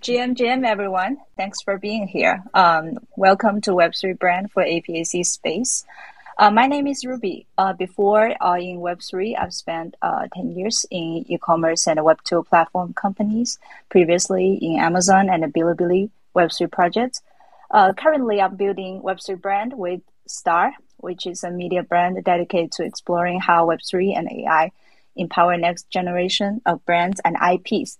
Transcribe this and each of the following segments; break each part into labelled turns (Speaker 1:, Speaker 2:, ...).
Speaker 1: GM, GM, everyone. Thanks for being here. Um, welcome to Web3 brand for APAC space. Uh, my name is Ruby. Uh, before uh, in Web3, I've spent uh, 10 years in e-commerce and Web2 platform companies, previously in Amazon and Bilibili Web3 projects. Uh, currently, I'm building Web3 brand with Star, which is a media brand dedicated to exploring how Web3 and AI empower next generation of brands and IPs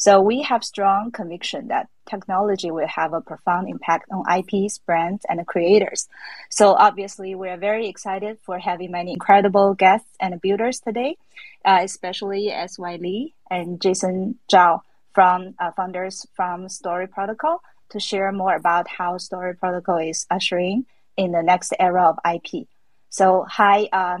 Speaker 1: so we have strong conviction that technology will have a profound impact on IPs, brands, and creators. So obviously, we are very excited for having many incredible guests and builders today, uh, especially SY Lee and Jason Zhao from uh, founders from Story Protocol to share more about how Story Protocol is ushering in the next era of IP. So hi, uh,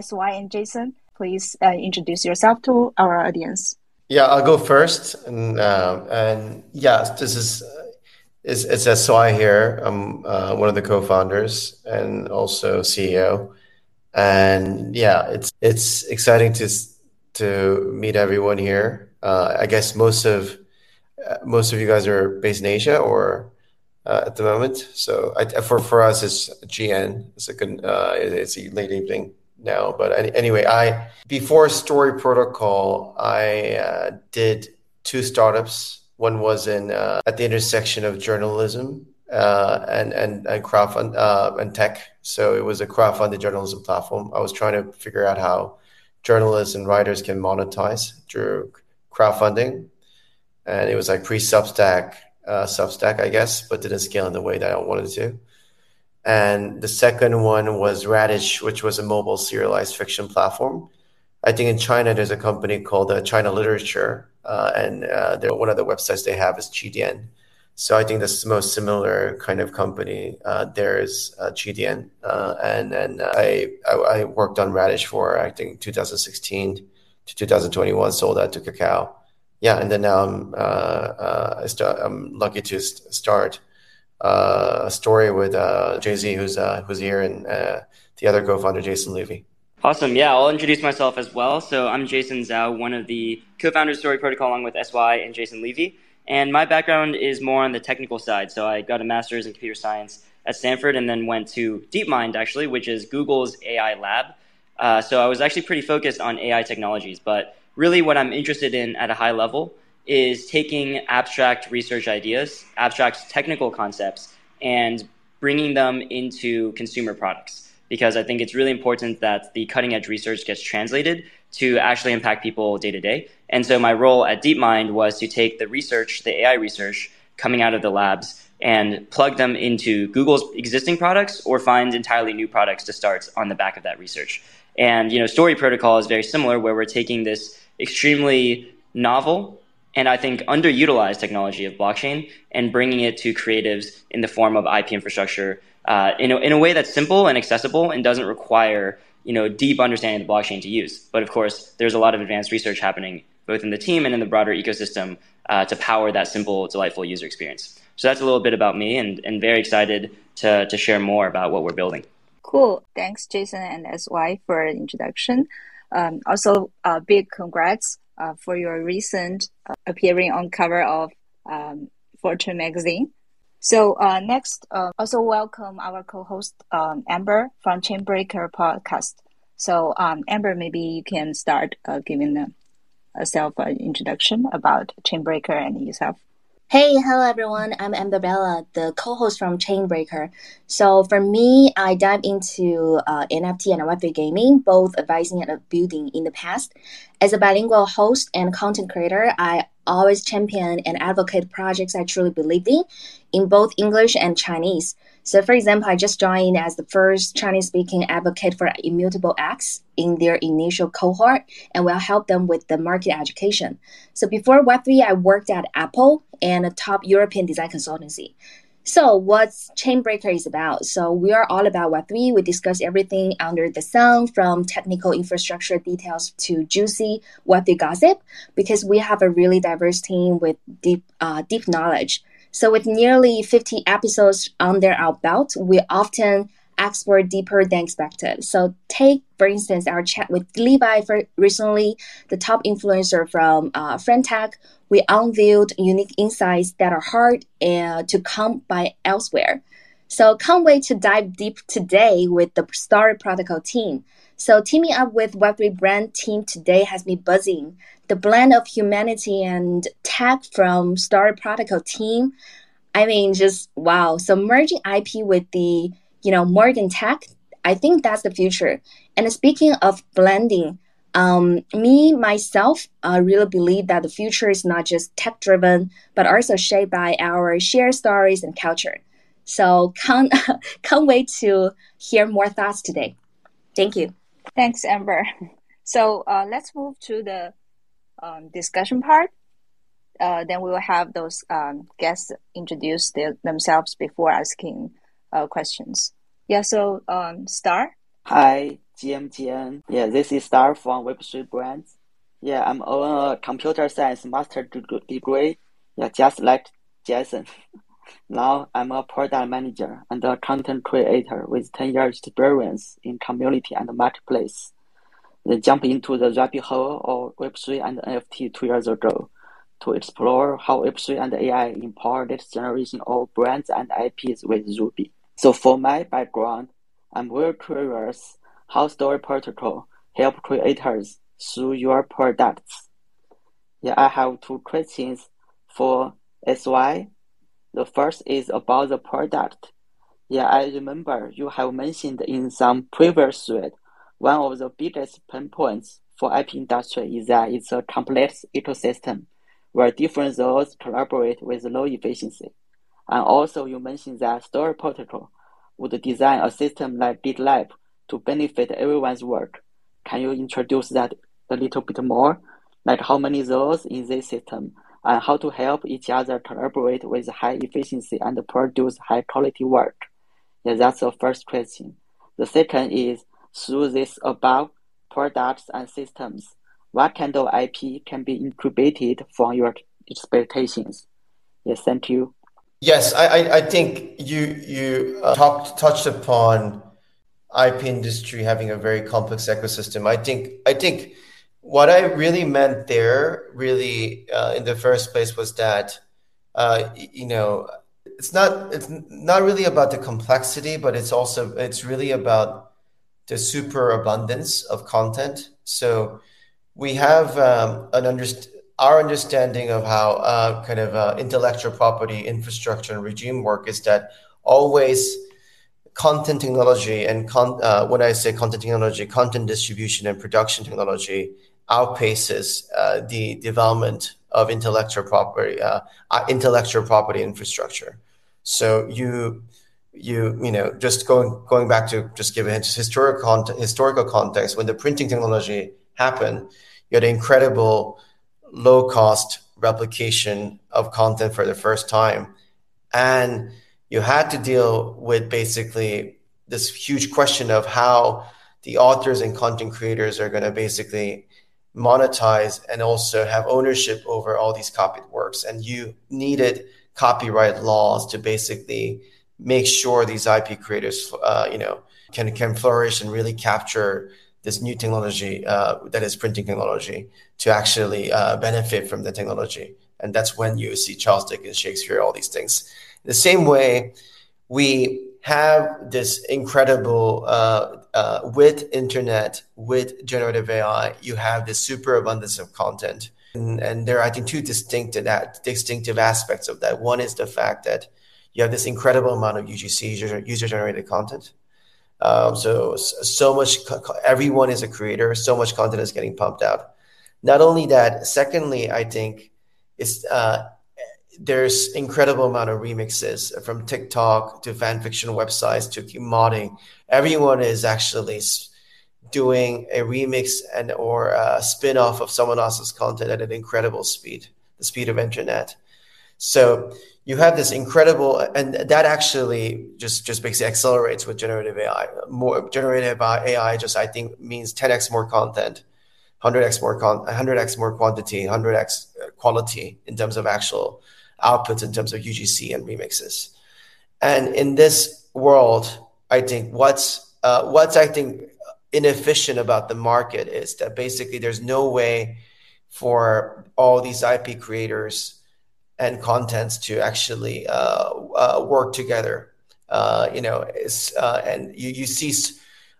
Speaker 1: SY and Jason, please uh, introduce yourself to our audience.
Speaker 2: Yeah, I'll go first, and uh, and yeah, this is it's, it's SY here. I'm uh, one of the co-founders and also CEO, and yeah, it's it's exciting to to meet everyone here. Uh, I guess most of uh, most of you guys are based in Asia or uh, at the moment. So I, for for us, it's GN. It's a good. Uh, it's a late evening now. But anyway, I before Story Protocol, I uh, did two startups. One was in uh, at the intersection of journalism uh, and and and crowdfund uh, and tech. So it was a crowdfunded journalism platform. I was trying to figure out how journalists and writers can monetize through crowdfunding, and it was like pre Substack, uh, Substack, I guess, but didn't scale in the way that I wanted to and the second one was Radish, which was a mobile serialized fiction platform. I think in China there's a company called uh, China Literature, uh, and uh, one of the websites they have is Qidian. So I think that's the most similar kind of company. Uh, there's uh, Qidian, uh, and and I, I, I worked on Radish for I think 2016 to 2021. Sold that to Kakao. Yeah, and then now I'm uh, uh, I I'm lucky to st- start uh, a story with uh, Jay Z, who's uh, who's here, and uh, the other co-founder, Jason Levy.
Speaker 3: Awesome. Yeah, I'll introduce myself as well. So I'm Jason Zhao, one of the co-founders of Story Protocol, along with SY and Jason Levy. And my background is more on the technical side. So I got a master's in computer science at Stanford, and then went to DeepMind, actually, which is Google's AI lab. Uh, so I was actually pretty focused on AI technologies, but really what I'm interested in at a high level is taking abstract research ideas, abstract technical concepts, and bringing them into consumer products. Because I think it's really important that the cutting edge research gets translated to actually impact people day to day. And so my role at DeepMind was to take the research, the AI research coming out of the labs, and plug them into Google's existing products or find entirely new products to start on the back of that research. And you know, Story Protocol is very similar, where we're taking this extremely novel and I think underutilized technology of blockchain and bringing it to creatives in the form of IP infrastructure uh, in, a, in a way that's simple and accessible and doesn't require you know deep understanding of the blockchain to use. But of course, there's a lot of advanced research happening both in the team and in the broader ecosystem uh, to power that simple, delightful user experience. So that's a little bit about me, and, and very excited to, to share more about what we're building.
Speaker 1: Cool. Thanks, Jason and SY, for the introduction. Um, also, uh, big congrats uh, for your recent uh, appearing on cover of um, Fortune magazine. So uh, next, uh, also welcome our co-host um, Amber from Chainbreaker podcast. So um, Amber, maybe you can start uh, giving a, a self introduction about Chainbreaker and yourself.
Speaker 4: Hey, hello everyone. I'm Amber Bella, the co-host from Chainbreaker. So for me, I dive into uh, NFT and Web3 gaming, both advising and building in the past. As a bilingual host and content creator, I always champion and advocate projects I truly believe in, in both English and Chinese. So, for example, I just joined as the first Chinese speaking advocate for Immutable X in their initial cohort and will help them with the market education. So, before Web3, I worked at Apple and a top European design consultancy. So, what's Chainbreaker is about? So, we are all about Web3. We discuss everything under the sun from technical infrastructure details to juicy Web3 gossip because we have a really diverse team with deep, uh, deep knowledge. So, with nearly 50 episodes under our belt, we often explore deeper than expected. So take, for instance, our chat with Levi for recently, the top influencer from uh, FriendTech. We unveiled unique insights that are hard uh, to come by elsewhere. So can't wait to dive deep today with the Story Protocol team. So teaming up with Web3 brand team today has me buzzing. The blend of humanity and tech from Story Protocol team I mean, just wow. So merging IP with the, you know, modern tech, I think that's the future. And speaking of blending, um, me myself, I really believe that the future is not just tech driven, but also shaped by our shared stories and culture. So can't can't wait to hear more thoughts today. Thank you.
Speaker 1: Thanks, Amber. So uh, let's move to the um, discussion part uh, then we will have those um, guests introduce themselves before asking uh, questions. Yeah, so um, Star.
Speaker 5: Hi, GMGN. Yeah, this is Star from Web3 Brands. Yeah, I'm on a computer science master degree. Yeah, just like Jason. now I'm a product manager and a content creator with 10 years experience in community and marketplace. Then jump into the rabbit hole of Web3 and NFT two years ago to explore how Web3 and AI empower next generation of brands and IPs with Ruby. So for my background, I'm very curious how Story Protocol help creators through your products. Yeah, I have two questions for SY. The first is about the product. Yeah, I remember you have mentioned in some previous thread, one of the biggest pain points for IP industry is that it's a complex ecosystem where different zones collaborate with low efficiency. And also you mentioned that Story Protocol would design a system like GitLab to benefit everyone's work. Can you introduce that a little bit more? Like how many zones in this system and how to help each other collaborate with high efficiency and produce high quality work? Yeah, that's the first question. The second is through this above products and systems, what kind of IP can be incubated from your expectations? Yes, thank you.
Speaker 2: Yes, I, think you you uh, talked touched upon IP industry having a very complex ecosystem. I think I think what I really meant there, really uh, in the first place, was that uh, you know it's not it's not really about the complexity, but it's also it's really about the superabundance of content. So we have um, an underst- our understanding of how uh, kind of uh, intellectual property infrastructure and regime work is that always content technology and con- uh, when I say content technology, content distribution and production technology outpaces uh, the development of intellectual property uh, uh, intellectual property infrastructure. So you you you know just going going back to just give a historical context, historical context when the printing technology happened you had incredible low cost replication of content for the first time. And you had to deal with basically this huge question of how the authors and content creators are going to basically monetize and also have ownership over all these copied works. And you needed copyright laws to basically make sure these IP creators, uh, you know, can can flourish and really capture this new technology uh, that is printing technology to actually uh, benefit from the technology. And that's when you see Charles Dickens, Shakespeare, all these things. The same way, we have this incredible uh, uh, with internet, with generative AI, you have this super abundance of content. And, and there are, I think, two distinct distinctive aspects of that. One is the fact that you have this incredible amount of UGC, user generated content um, so so much everyone is a creator. So much content is getting pumped out. Not only that, secondly, I think it's uh, there's incredible amount of remixes from TikTok to fan fiction websites to modding. Everyone is actually doing a remix and or a spin off of someone else's content at an incredible speed, the speed of internet. So you have this incredible, and that actually just just basically accelerates with generative AI. More generative AI just I think means 10x more content, 100x more con, 100x more quantity, 100x quality in terms of actual outputs in terms of UGC and remixes. And in this world, I think what's uh, what's I think inefficient about the market is that basically there's no way for all these IP creators and contents to actually uh, uh, work together. Uh, you know, and you, you see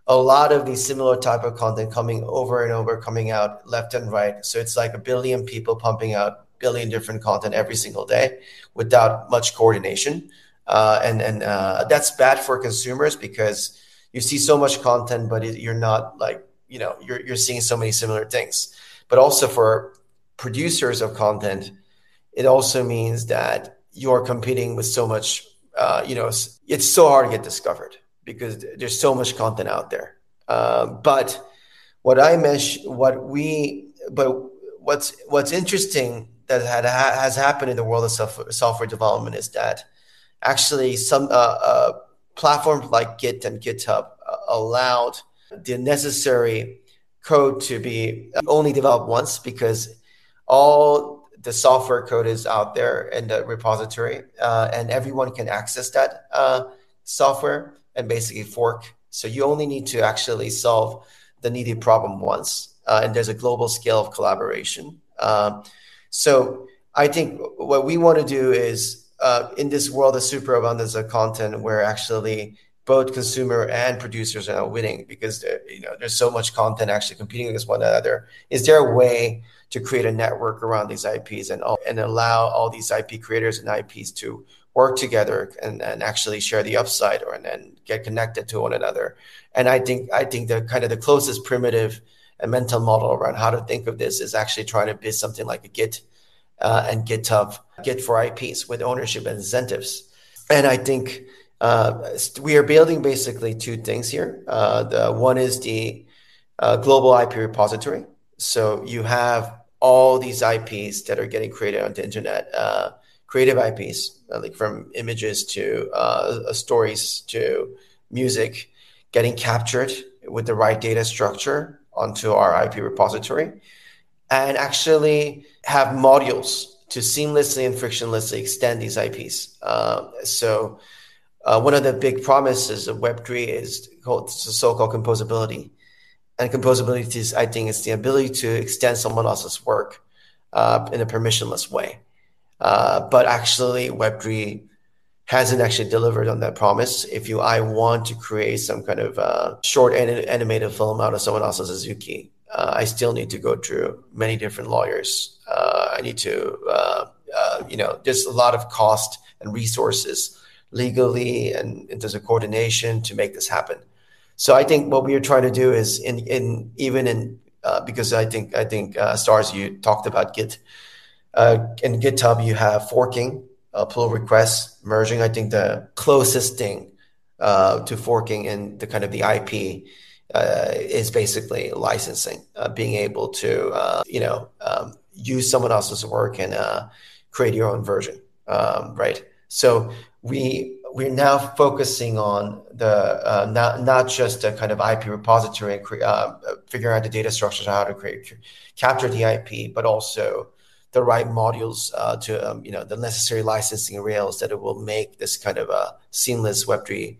Speaker 2: a lot of these similar type of content coming over and over, coming out left and right. So it's like a billion people pumping out billion different content every single day without much coordination. Uh, and and uh, that's bad for consumers because you see so much content, but it, you're not like you know you're you're seeing so many similar things. But also for producers of content, it also means that you're competing with so much. Uh, you know, it's so hard to get discovered because there's so much content out there. Uh, but what I mentioned, what we, but what's what's interesting that had, has happened in the world of software, software development is that actually some uh, uh, platforms like Git and GitHub uh, allowed the necessary code to be only developed once because all the software code is out there in the repository uh, and everyone can access that uh, software and basically fork. So you only need to actually solve the needed problem once, uh, and there's a global scale of collaboration. Um, so I think what we want to do is uh, in this world of superabundance of content, where actually both consumer and producers are winning because you know there's so much content actually competing against one another. Is there a way to create a network around these IPs and and allow all these IP creators and IPs to work together and, and actually share the upside or and get connected to one another. And I think I think the kind of the closest primitive and mental model around how to think of this is actually trying to build something like a Git uh, and GitHub, Git for IPs with ownership and incentives. And I think uh, we are building basically two things here. Uh, the one is the uh, global IP repository. So you have all these IPs that are getting created on the internet uh, creative IPs, uh, like from images to uh, stories to music, getting captured with the right data structure onto our IP repository, and actually have modules to seamlessly and frictionlessly extend these IPs. Uh, so, uh, one of the big promises of Web3 is called so-called composability. And composability is, I think, is the ability to extend someone else's work uh, in a permissionless way. Uh, but actually, Web3 hasn't actually delivered on that promise. If you, I want to create some kind of uh, short animated film out of someone else's Azuki, uh, I still need to go through many different lawyers. Uh, I need to, uh, you know, there's a lot of cost and resources legally and terms of coordination to make this happen. So I think what we are trying to do is in, in even in, because I think, I think Stars, you talked about Git. Uh, in GitHub, you have forking, uh, pull requests, merging. I think the closest thing uh, to forking in the kind of the IP uh, is basically licensing, uh, being able to uh, you know um, use someone else's work and create your own version, um, right? So we we're now focusing on the not not just a kind of IP repository and figuring out the data structures how to create capture the IP, but also the right modules uh, to um, you know the necessary licensing rails that it will make this kind of a seamless Web3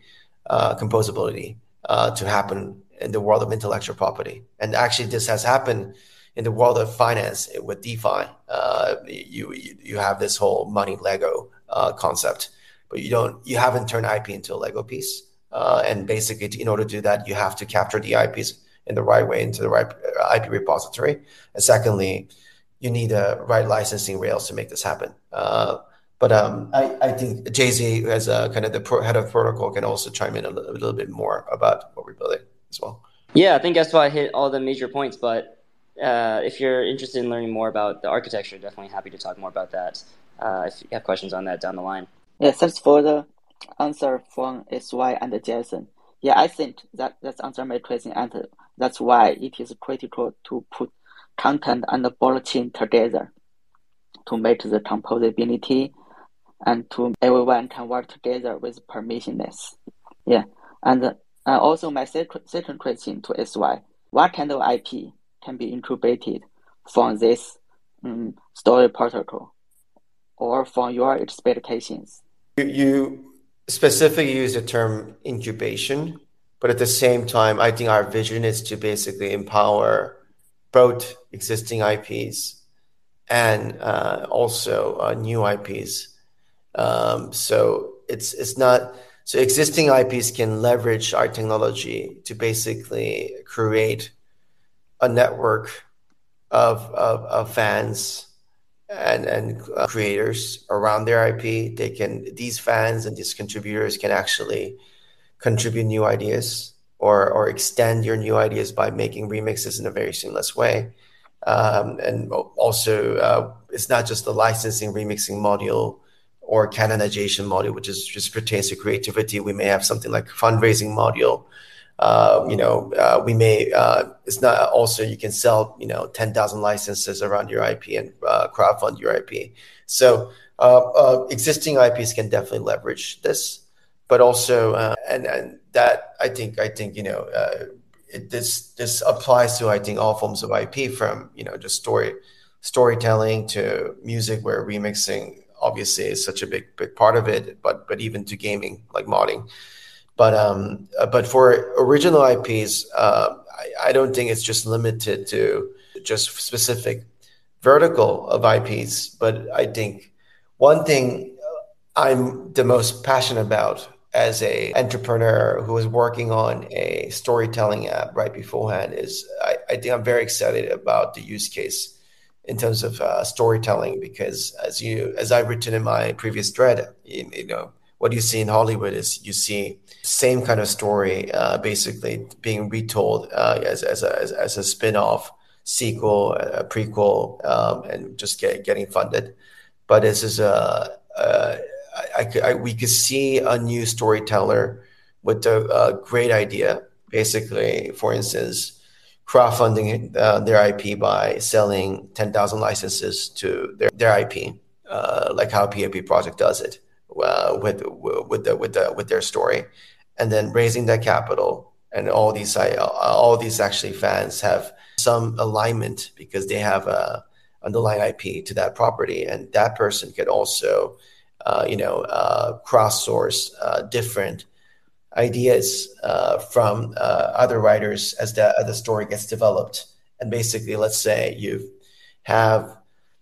Speaker 2: uh, composability uh, to happen in the world of intellectual property. And actually, this has happened in the world of finance with DeFi. Uh, you, you, have this whole money Lego uh, concept, but you don't you haven't turned IP into a Lego piece. Uh, and basically, in order to do that, you have to capture the IPs in the right way into the right IP repository. And secondly, you need a right licensing rails to make this happen. Uh, but um, I, I, think Jay Z, as a kind of the pro- head of protocol, can also chime in a little, a little, bit more about what we're building as well.
Speaker 3: Yeah, I think that's why I hit all the major points. But uh, if you're interested in learning more about the architecture, definitely happy to talk more about that. Uh, if you have questions on that down the line.
Speaker 5: Yeah, thanks for the answer from SY and Jason. Yeah, I think that that's answer my question, and that's why it is critical to put content and the blockchain together to make the composability and to everyone can work together with permissionless. Yeah. And uh, also my second, second question to SY, what kind of IP can be incubated from this um, story protocol or from your expectations?
Speaker 2: You, specifically use the term incubation, but at the same time, I think our vision is to basically empower both existing IPs and uh, also uh, new IPs. Um, so it's it's not so existing IPs can leverage our technology to basically create a network of of, of fans and and uh, creators around their IP. They can these fans and these contributors can actually contribute new ideas or or extend your new ideas by making remixes in a very seamless way. Um, and also, uh, it's not just the licensing remixing module or canonization module, which is just pertains to creativity. We may have something like fundraising module. Uh, you know, uh, we may. Uh, it's not also you can sell you know ten thousand licenses around your IP and uh, crowdfund your IP. So existing IPs can definitely leverage this, but also and that I think I think you know this this applies to I think all forms of IP from you know just story storytelling to music where remixing obviously is such a big big part of it but but even to gaming like modding but um but for original IPs uh, I, I don't think it's just limited to just specific vertical of IPs but I think one thing I'm the most passionate about as a entrepreneur who is working on a storytelling app right beforehand is I, I think I'm very excited about the use case in terms of uh, storytelling because as you as I've written in my previous thread, you, you, know what you see in Hollywood is you see same kind of story uh, basically being retold uh, as as a, as, as a spin-off sequel a prequel um, and just get, getting funded but this is a, a I, I, we could see a new storyteller with a, a great idea. Basically, for instance, crowdfunding uh, their IP by selling 10,000 licenses to their, their IP, uh, like how PAP Project does it with, with, the, with, the, with their story, and then raising that capital. And all these, uh, all these actually fans have some alignment because they have a underlying IP to that property, and that person could also uh, you know, uh, cross source uh, different ideas uh, from uh, other writers as the, as the story gets developed. And basically, let's say you have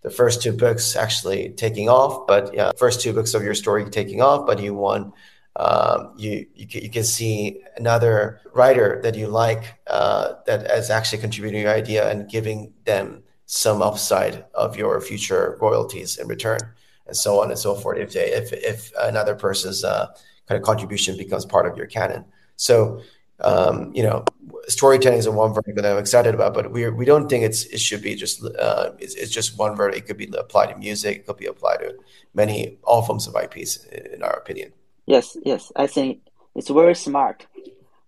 Speaker 2: the first two books actually taking off, but yeah, first two books of your story taking off, but you want um, you, you can, you can see another writer that you like uh, that is actually contributing your idea and giving them some upside of your future royalties in return and so on and so forth. If they, if if another person's uh, kind of contribution becomes part of your canon, so um, you know, storytelling is a one vertical that I'm excited about, but we we don't think it's it should be just uh, it's, it's just one vertical. It could be applied to music. It could be applied to many all forms of IPs, in our opinion.
Speaker 5: Yes, yes, I think it's very smart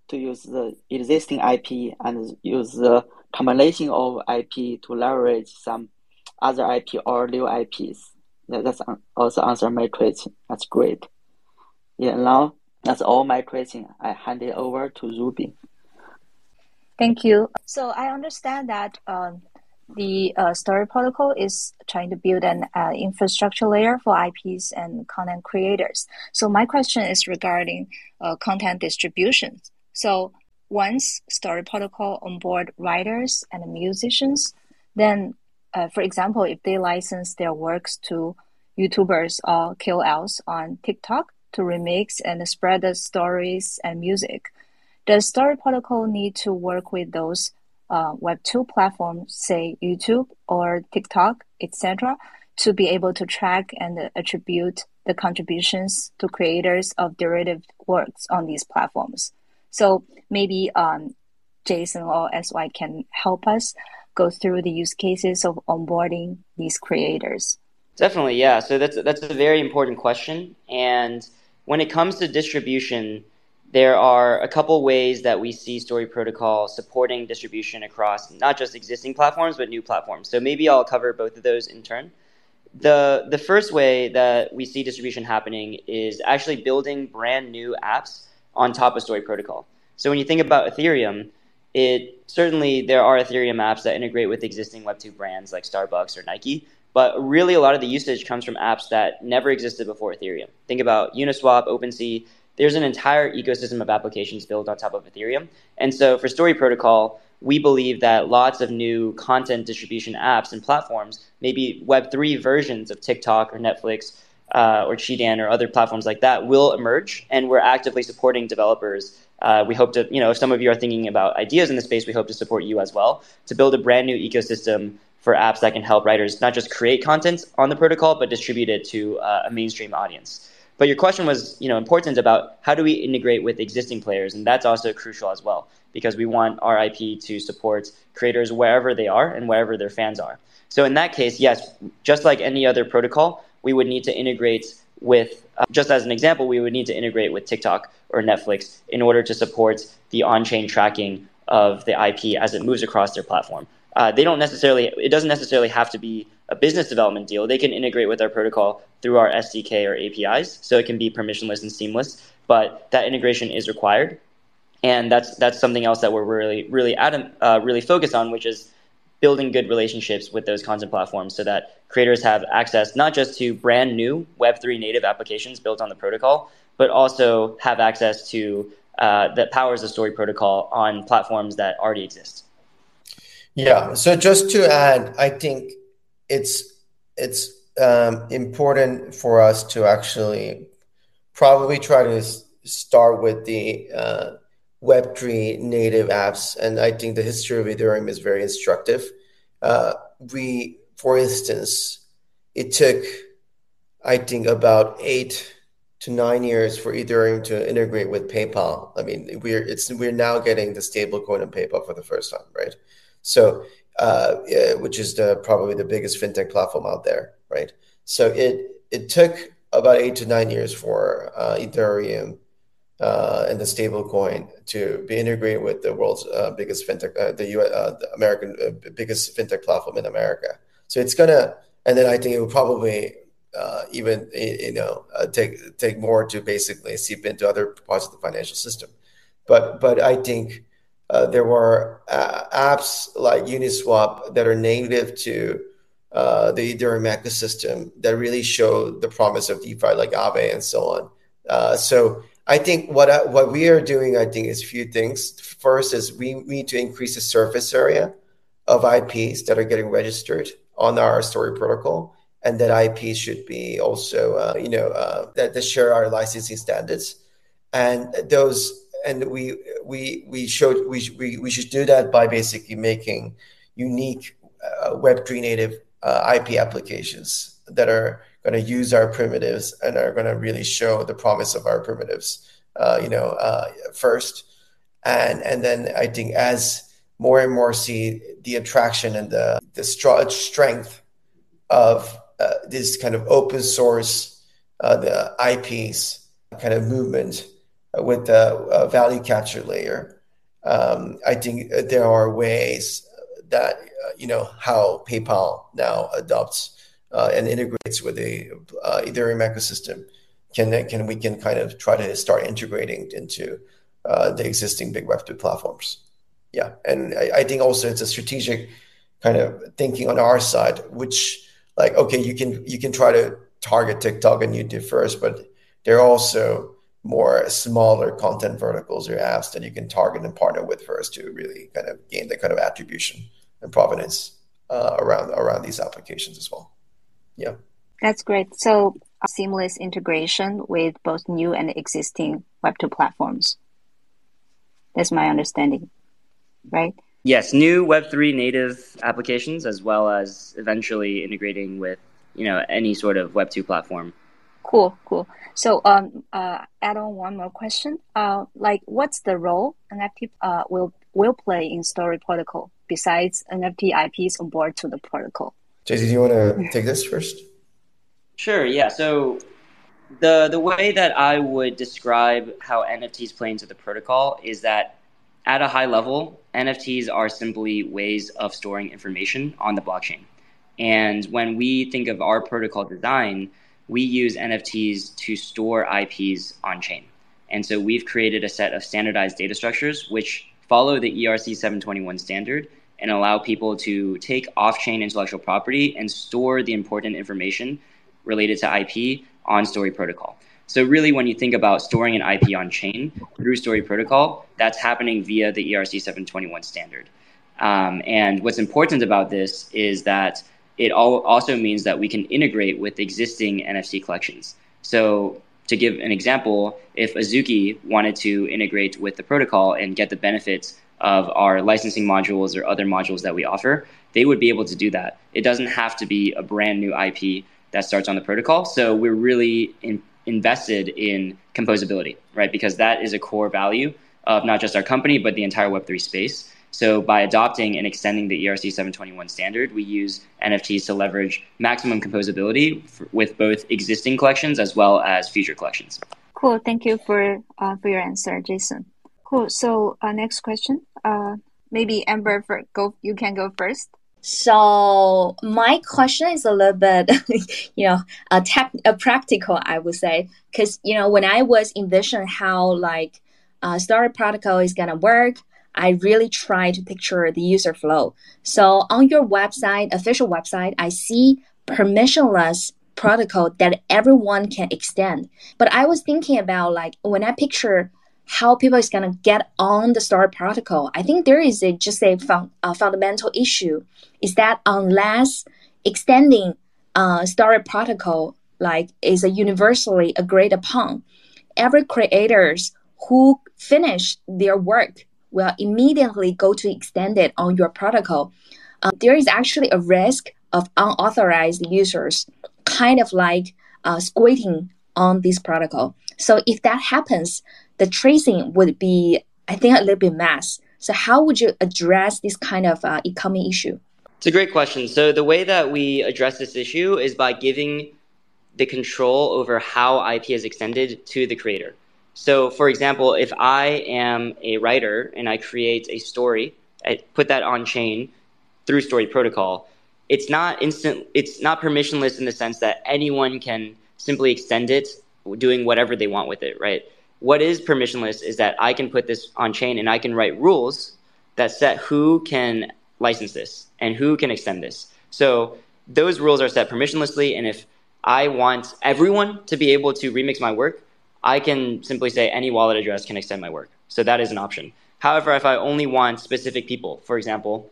Speaker 5: to use the existing IP and use the combination of IP to leverage some other IP or new IPs yeah, that's also answer my question. That's great. Yeah, now that's all my question. I hand it over to Ruby.
Speaker 1: Thank you. So I understand that um, the uh, Story Protocol is trying to build an uh, infrastructure layer for IPs and content creators. So my question is regarding uh, content distribution. So once Story Protocol onboard writers and musicians, then uh, for example, if they license their works to YouTubers or KOLs on TikTok to remix and spread the stories and music, does Story Protocol need to work with those uh, Web2 platforms, say YouTube or TikTok, etc., to be able to track and attribute the contributions to creators of derivative works on these platforms? So maybe um, Jason or SY can help us go through the use cases of onboarding these creators.
Speaker 3: Definitely, yeah. So that's that's a very important question. And when it comes to distribution, there are a couple ways that we see Story Protocol supporting distribution across not just existing platforms but new platforms. So maybe I'll cover both of those in turn. The the first way that we see distribution happening is actually building brand new apps on top of Story Protocol. So when you think about Ethereum, it certainly there are Ethereum apps that integrate with existing Web2 brands like Starbucks or Nike, But really, a lot of the usage comes from apps that never existed before Ethereum. Think about Uniswap, OpenSea. There's an entire ecosystem of applications built on top of Ethereum. And so for Story Protocol, we believe that lots of new content distribution apps and platforms, maybe Web3 versions of TikTok or Netflix uh, or Qidian or other platforms like that, will emerge. And we're actively supporting developers. Uh, we hope to, you know, if some of you are thinking about ideas in the space, we hope to support you as well to build a brand new ecosystem for apps that can help writers not just create content on the protocol, but distribute it to uh, a mainstream audience. But your question was, you know, important about how do we integrate with existing players, and that's also crucial as well because we want our IP to support creators wherever they are and wherever their fans are. So in that case, yes, just like any other protocol, we would need to integrate with, uh, just as an example, we would need to integrate with TikTok or Netflix in order to support the on-chain tracking of the IP as it moves across their platform uh, they don't necessarily it doesn't necessarily have to be a business development deal they can integrate with our protocol through our sdk or apis so it can be permissionless and seamless but that integration is required and that's that's something else that we're really really adam, uh, really focused on which is building good relationships with those content platforms so that creators have access not just to brand new web3 native applications built on the protocol but also have access to uh, that powers the story protocol on platforms that already exist
Speaker 2: yeah. So just to add, I think it's it's um, important for us to actually probably try to start with the uh, Web3 native apps, and I think the history of Ethereum is very instructive. Uh, we, for instance, it took I think about eight to nine years for Ethereum to integrate with PayPal. I mean, we're it's we're now getting the stablecoin on PayPal for the first time, right? So, which is the probably the biggest fintech platform out there, right? So it it took about eight to nine years for uh, Ethereum uh, and the stablecoin to be integrated with the world's uh, biggest fintech, uh, the, US, uh, the American uh, biggest fintech platform in America. So it's gonna, and then I think it will probably uh, even you know take take more to basically seep into other parts of the financial system. But but I think uh, there were uh, apps like Uniswap that are native to uh, the Ethereum ecosystem that really show the promise of DeFi, like Aave and so on. Uh, so I think what I, what we are doing, I think, is a few things. First is we need to increase the surface area of IPs that are getting registered on our story protocol, and that IP should be also, uh, you know, uh, that, that share our licensing standards, and those and we we we showed we, we we should do that by basically making unique uh, Web3 native uh, IP applications that are going to use our primitives and are going to really show the promise of our primitives. Uh, you know, uh, first, and and then I think as more and more see the attraction and the the strength of uh, this kind of open source uh, the IPs kind of movement with the value capture layer. Um, I think there are ways that uh, you know how PayPal now adopts uh, and integrates with the uh, Ethereum ecosystem. Can can we can kind of try to start integrating into uh, the existing big Web2 platforms? Yeah, and I, I, think also it's a strategic kind of thinking on our side, which like okay, you can you can try to target TikTok and YouTube first, but they're also more smaller content verticals or apps that you can target and partner with first to really kind of gain the kind of attribution and provenance uh, around around these applications as well. Yeah,
Speaker 1: that's great. So seamless integration with both new and existing Web2 platforms. That's my understanding, right?
Speaker 3: Yes, new Web3 native applications, as well as eventually integrating with you know any sort of Web2 platform.
Speaker 1: Cool, cool. So, um, uh, add on one more question. Uh, like, what's the role NFT uh, will will play in Story Protocol besides NFT IPs on board to the protocol?
Speaker 2: Jay Z, do you want to take this first?
Speaker 3: Sure. Yeah. So, the the way that I would describe how NFTs play into the protocol is that at a high level, NFTs are simply ways of storing information on the blockchain. And when we think of our protocol design, we use NFTs to store IPs on chain. And so we've created a set of standardized data structures which follow the ERC 721 standard and allow people to take off chain intellectual property and store the important information related to IP on Story Protocol. So, really, when you think about storing an IP on chain through Story Protocol, that's happening via the ERC 721 standard. Um, and what's important about this is that it also means that we can integrate with existing NFT collections. So, to give an example, if Azuki wanted to integrate with the protocol and get the benefits of our licensing modules or other modules that we offer, they would be able to do that. It doesn't have to be a brand new IP that starts on the protocol. So we're really in, invested in composability, right? Because that is a core value of not just our company, but the entire Web3 space. So by adopting and extending the ERC 721 standard, we use NFTs to leverage maximum composability for, with both existing collections as well as future collections.
Speaker 1: Cool. Thank you for uh, for your answer, Jason. Cool. So uh, next question. Uh, maybe Amber, for, go. You can go first.
Speaker 4: So my question is a little bit, you know, a tech, a practical, I would say, because you know when I was envisioning how like uh, Story Protocol is gonna work, I really try to picture the user flow. So on your website, official website, I see permissionless protocol that everyone can extend. But I was thinking about like when I picture how people is gonna get on the Story protocol, I think there is a, just a, fun, a fundamental issue is that unless extending uh, Story protocol like is a universally agreed upon, every creators who finish their work will immediately go to extend it on your protocol. Uh, there is actually a risk of unauthorized users kind of like uh, squatting on this protocol. So if that happens, the tracing would be, I think, a little bit mess. So how would you address this kind of uh, incoming issue?
Speaker 3: It's a great question. So the way that we address this issue is by giving the control over how IP is extended to the creator. So, for example, if I am a writer and I create a story, I put that on chain through Story Protocol, it's not instant. It's not permissionless in the sense that anyone can simply extend it, doing whatever they want with it. Right? What is permissionless is that I can put this on chain and I can write rules that set who can license this and who can extend this. So those rules are set permissionlessly, and if I want everyone to be able to remix my work, I can simply say any wallet address can extend my work. So that is an option. However, if I only want specific people, for example,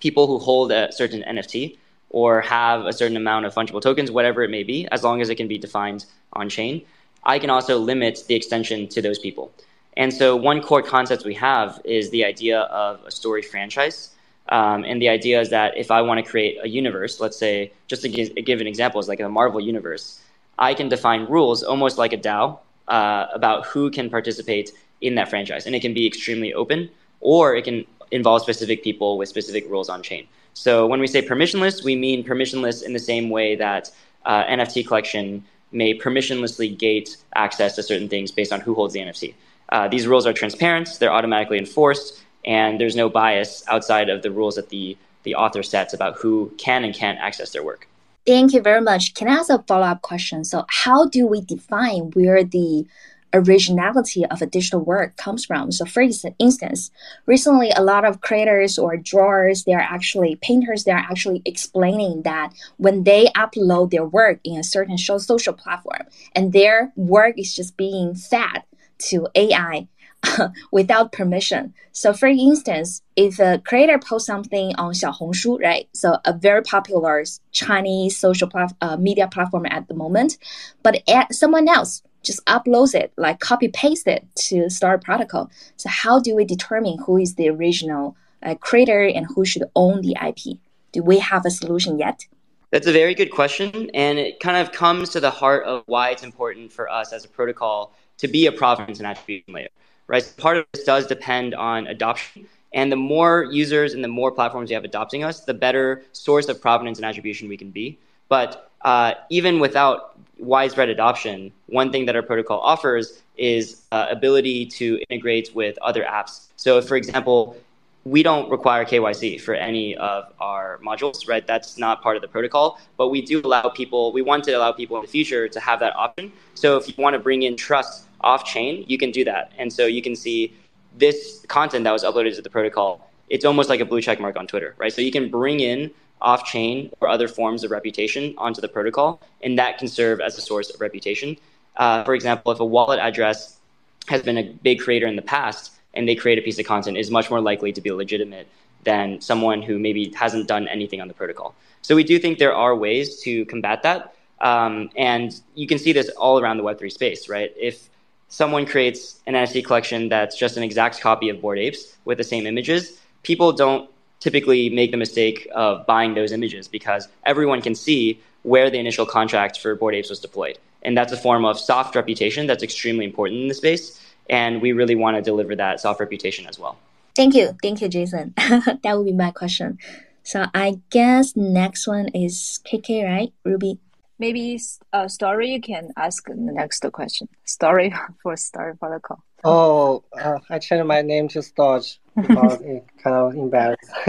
Speaker 3: people who hold a certain NFT or have a certain amount of fungible tokens, whatever it may be, as long as it can be defined on chain, I can also limit the extension to those people. And so, one core concept we have is the idea of a story franchise. Um, and the idea is that if I want to create a universe, let's say, just to give, give an example, is like a Marvel universe, I can define rules almost like a DAO uh, about who can participate in that franchise. And it can be extremely open, or it can involve specific people with specific rules on chain. So when we say permissionless, we mean permissionless in the same way that uh, NFT collection may permissionlessly gate access to certain things based on who holds the NFT. Uh, these rules are transparent, they're automatically enforced, and there's no bias outside of the rules that the, the author sets about who can and can't access their work.
Speaker 4: Thank you very much. Can I ask a follow up question? So, how do we define where the originality of a digital work comes from? So, for instance, recently a lot of creators or drawers, they're actually painters, they're actually explaining that when they upload their work in a certain social platform and their work is just being fed to AI without permission. So, for instance, if a creator posts something on Xiaohongshu, right? So, a very popular Chinese social uh, media platform at the moment, but someone else just uploads it, like copy paste it to Story Protocol. So, how do we determine who is the original uh, creator and who should own the IP? Do we have a solution yet?
Speaker 3: That's a very good question, and it kind of comes to the heart of why it's important for us as a protocol to be a provenance and attribution layer right? So part of this does depend on adoption. And the more users and the more platforms we have adopting us, the better source of provenance and attribution we can be. But uh, even without widespread adoption, one thing that our protocol offers is uh, ability to integrate with other apps. So, for example, we don't require KYC for any of our modules, right? That's not part of the protocol, but we do allow people, we want to allow people in the future to have that option. So if you want to bring in trust off chain, you can do that. And so you can see this content that was uploaded to the protocol it's almost like a blue check mark on Twitter, right? So you can bring in off chain or other forms of reputation onto the protocol, and that can serve as a source of reputation. Uh, for example, if a wallet address has been a big creator in the past and they create a piece of content, is much more likely to be legitimate than someone who maybe hasn't done anything on the protocol. So we do think there are ways to combat that. Um, and you can see this all around the Web3 space, right? If someone creates an NFT collection that's just an exact copy of Bored Apes with the same images, people don't typically make the mistake of buying those images because everyone can see where the initial contract for Bored Apes was deployed. And that's a form of soft reputation that's extremely important in the space. And we really want to deliver that soft reputation as well.
Speaker 4: Thank you. Thank you, Jason. that would be my question. So I guess next one is KK, right? Ruby.
Speaker 1: Maybe uh, Story, you can ask the next question. Story for Story Protocol.
Speaker 6: Oh, uh, I changed my name to Storage because it kind of embarrassed.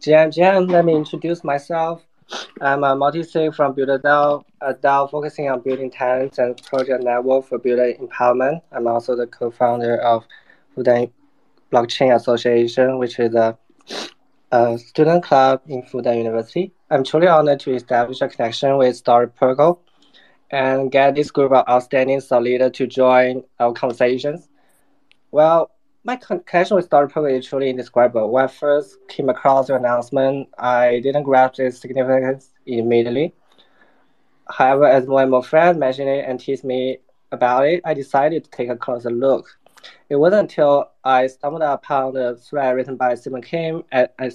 Speaker 6: GM, GM, let me introduce myself. I'm a multi-sig from BuilderDAO, a DAO focusing on building talents and project network for builder empowerment. I'm also the co-founder of Fudan Blockchain Association, which is a, a student club in Fudan University. I'm truly honored to establish a connection with Story Protocol and get this group of outstanding thought leaders to join our conversations. Well, my connection with Story Protocol is truly indescribable. When I first came across your announcement, I didn't grasp its significance immediately. However, as more and more friends mentioned it and teased me about it, I decided to take a closer look. It wasn't until I stumbled upon the thread written by Simon Kim and I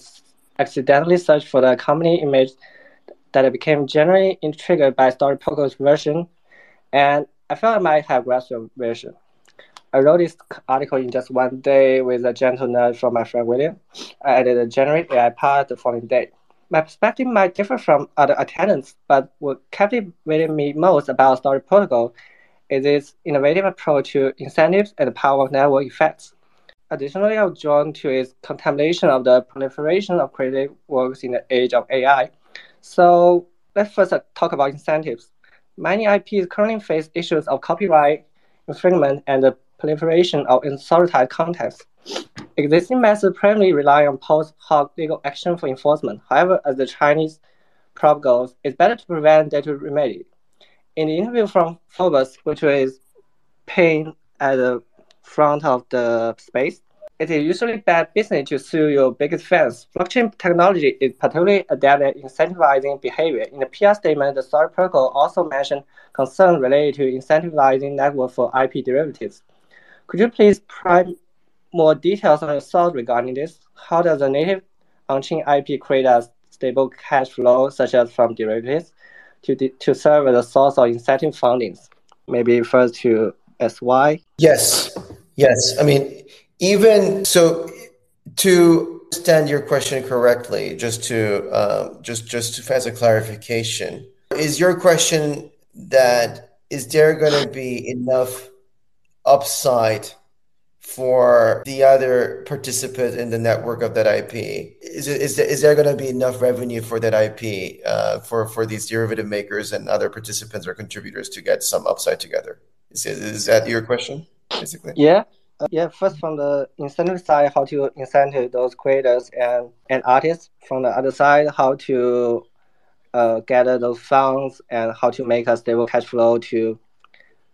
Speaker 6: accidentally searched for the company image that became generally intrigued by Story Protocol's version, and I felt I might have grasped your version. I wrote this article in just one day with a gentle nudge from my friend William. I added a generic AI part the following day. My perspective might differ from other attendants, but what captivated me most about Story Protocol is its innovative approach to incentives and the power of network effects. Additionally, I was drawn to its contemplation of the proliferation of creative works in the age of AI. So let's first uh, talk about incentives. Many IPs currently face issues of copyright infringement and the proliferation of unauthorized content. Existing methods primarily rely on post hoc legal action for enforcement. However, as the Chinese proverb goes, it's better to prevent than to remedy. In the interview from Forbes, which is pinned at the front of the space, it is usually bad business to sue your biggest fans. Blockchain technology is particularly adept at incentivizing behavior. In the PR statement, the Story Protocol also mentioned concerns related to incentivizing network for IP derivatives. Could you please provide more details on your thoughts regarding this? How does a native on-chain IP create a stable cash flow, such as from derivatives, to, to serve as a source of incentive fundings? Maybe first to SY.
Speaker 2: Yes, yes. I mean, even so, to understand your question correctly, just to um, just just as a clarification, is your question that is there going to be enough upside for the other participant in the network of that IP? Is, it, is, there, is there going to be enough revenue for that IP uh, for, for these derivative makers and other participants or contributors to get some upside together? Is, is that your question, basically?
Speaker 6: Yeah. Uh, yeah, first from the incentive side, how to incentive those creators and, and artists. From the other side, how to uh, gather those funds and how to make a stable cash flow to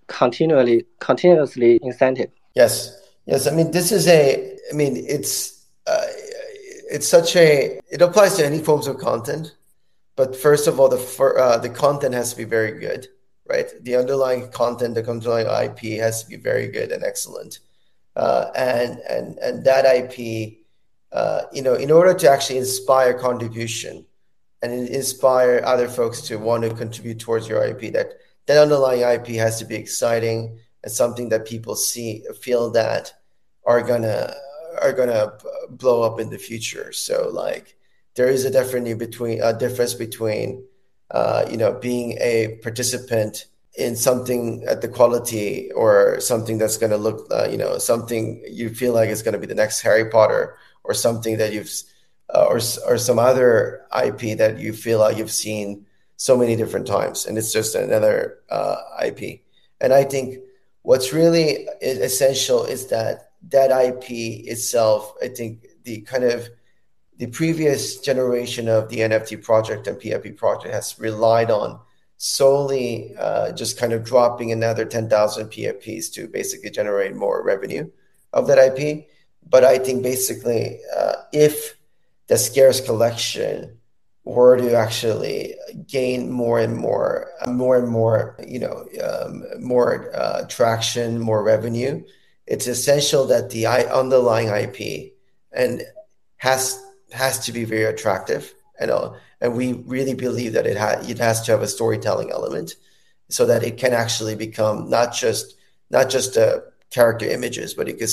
Speaker 6: continually continuously incentive.
Speaker 2: Yes, yes. I mean, this is a. I mean, it's uh, it's such a. It applies to any forms of content, but first of all, the for, uh, the content has to be very good, right? The underlying content, the underlying IP has to be very good and excellent, uh, and and and that IP, uh, you know, in order to actually inspire contribution and inspire other folks to want to contribute towards your IP, that that underlying IP has to be exciting and something that people see feel that are gonna are gonna blow up in the future. So like there is a definitely between a difference between uh, you know being a participant in something at the quality or something that's going to look uh, you know something you feel like is going to be the next Harry Potter or something that you've uh, or or some other IP that you feel like you've seen so many different times, and it's just another uh, IP. And I think what's really essential is that that IP itself. I think the kind of the previous generation of the NFT project and PFP project has relied on solely uh, just kind of dropping another 10,000 PFPs to basically generate more revenue of that IP. But I think basically, uh, if the scarce collection were to actually gain more and more, more and more, you know, um, more uh, traction, more revenue, it's essential that the underlying IP and has has to be very attractive, and uh, and we really believe that it ha- it has to have a storytelling element, so that it can actually become not just not just uh, character images, but it could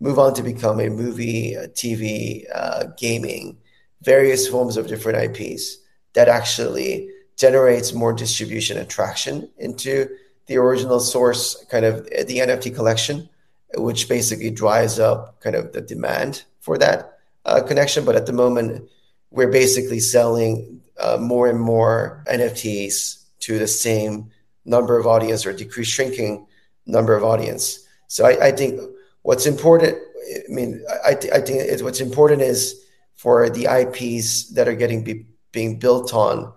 Speaker 2: move on to become a movie, a TV, uh, gaming, various forms of different IPs that actually generates more distribution and traction into the original source, kind of the NFT collection, which basically drives up kind of the demand for that uh, connection. But at the moment, we're basically selling uh, more and more NFTs to the same number of audience or decrease shrinking number of audience. So I, I think what's important, I mean, I, th- I think what's important is for the IPs that are getting be, being built on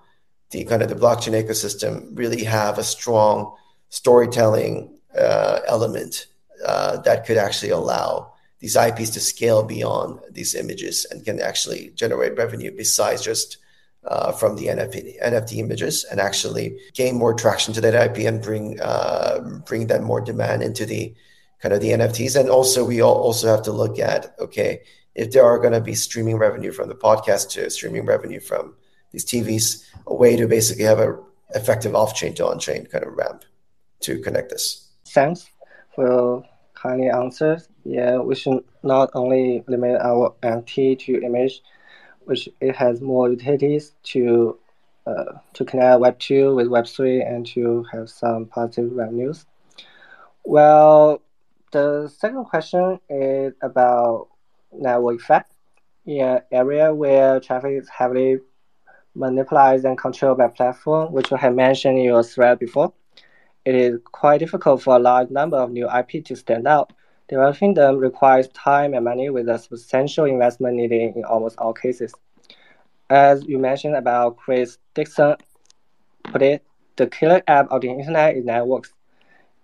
Speaker 2: the kind of the blockchain ecosystem really have a strong storytelling uh, element uh, that could actually allow these IPs to scale beyond these images and can actually generate revenue besides just uh, from the NFT, NFT images and actually gain more traction to that IP and bring uh, bring that more demand into the kind of the NFTs. And also, we all also have to look at okay, if there are going to be streaming revenue from the podcast to streaming revenue from these TVs, a way to basically have a effective off-chain to on-chain kind of ramp to connect this.
Speaker 6: Thanks for kindly answers. Yeah, we should not only limit our NFT to image, which it has more utilities to uh, to connect Web two with Web three and to have some positive revenues. Well, the second question is about network effect in an area where traffic is heavily manipulated and controlled by platform, which you have mentioned in your thread before. It is quite difficult for a large number of new IP to stand out. Developing them requires time and money with a substantial investment needed in almost all cases. As you mentioned about Chris Dixon put it, the killer app of the internet is networks.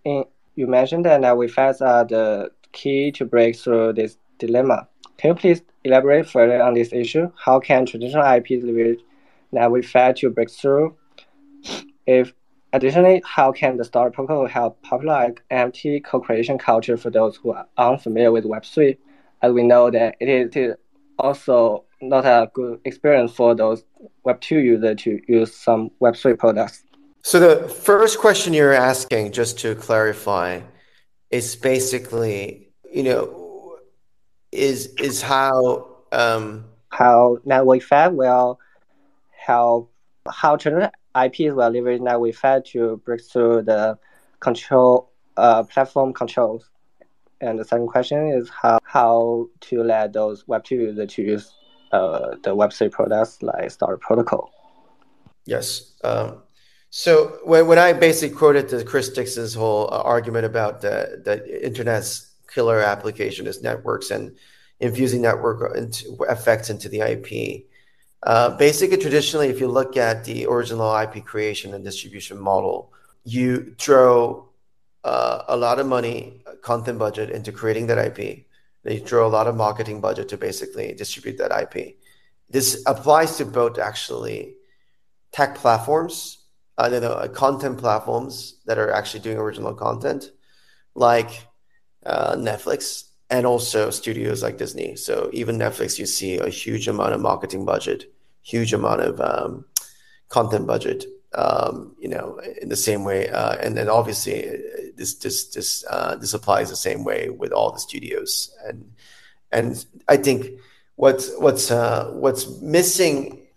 Speaker 6: In you mentioned that network are the key to break through this dilemma. Can you please elaborate further on this issue? How can traditional IPs leverage network to break through? If additionally, how can the Story Protocol help popularize NFT co-creation culture for those who are unfamiliar with Web3? As we know that it is also not a good experience for those Web2 users to use some Web3 products.
Speaker 2: So the first question you're asking, just to clarify, is basically, you know, is is how um,
Speaker 6: how network effect will help how traditional IPs will leverage network effect to break through the control uh, platform controls. And the second question is how how to let those Web2 users to use uh, the Web3 products like Story Protocol.
Speaker 2: Yes. Um, so when, when I basically quoted the Chris Dixon's whole uh, argument about the, the internet's killer application is networks and infusing network into, effects into the IP. Uh, basically, traditionally, if you look at the original IP creation and distribution model, you throw uh, a lot of money, content budget into creating that IP. They throw a lot of marketing budget to basically distribute that IP. This applies to both actually tech platforms uh, uh, content platforms that are actually doing original content, like uh, Netflix, and also studios like Disney. So even Netflix, you see a huge amount of marketing budget, huge amount of um, content budget. Um, you know, in the same way, uh, and then obviously uh, this this this uh, this applies the same way with all the studios, and and I think what's what's uh, what's missing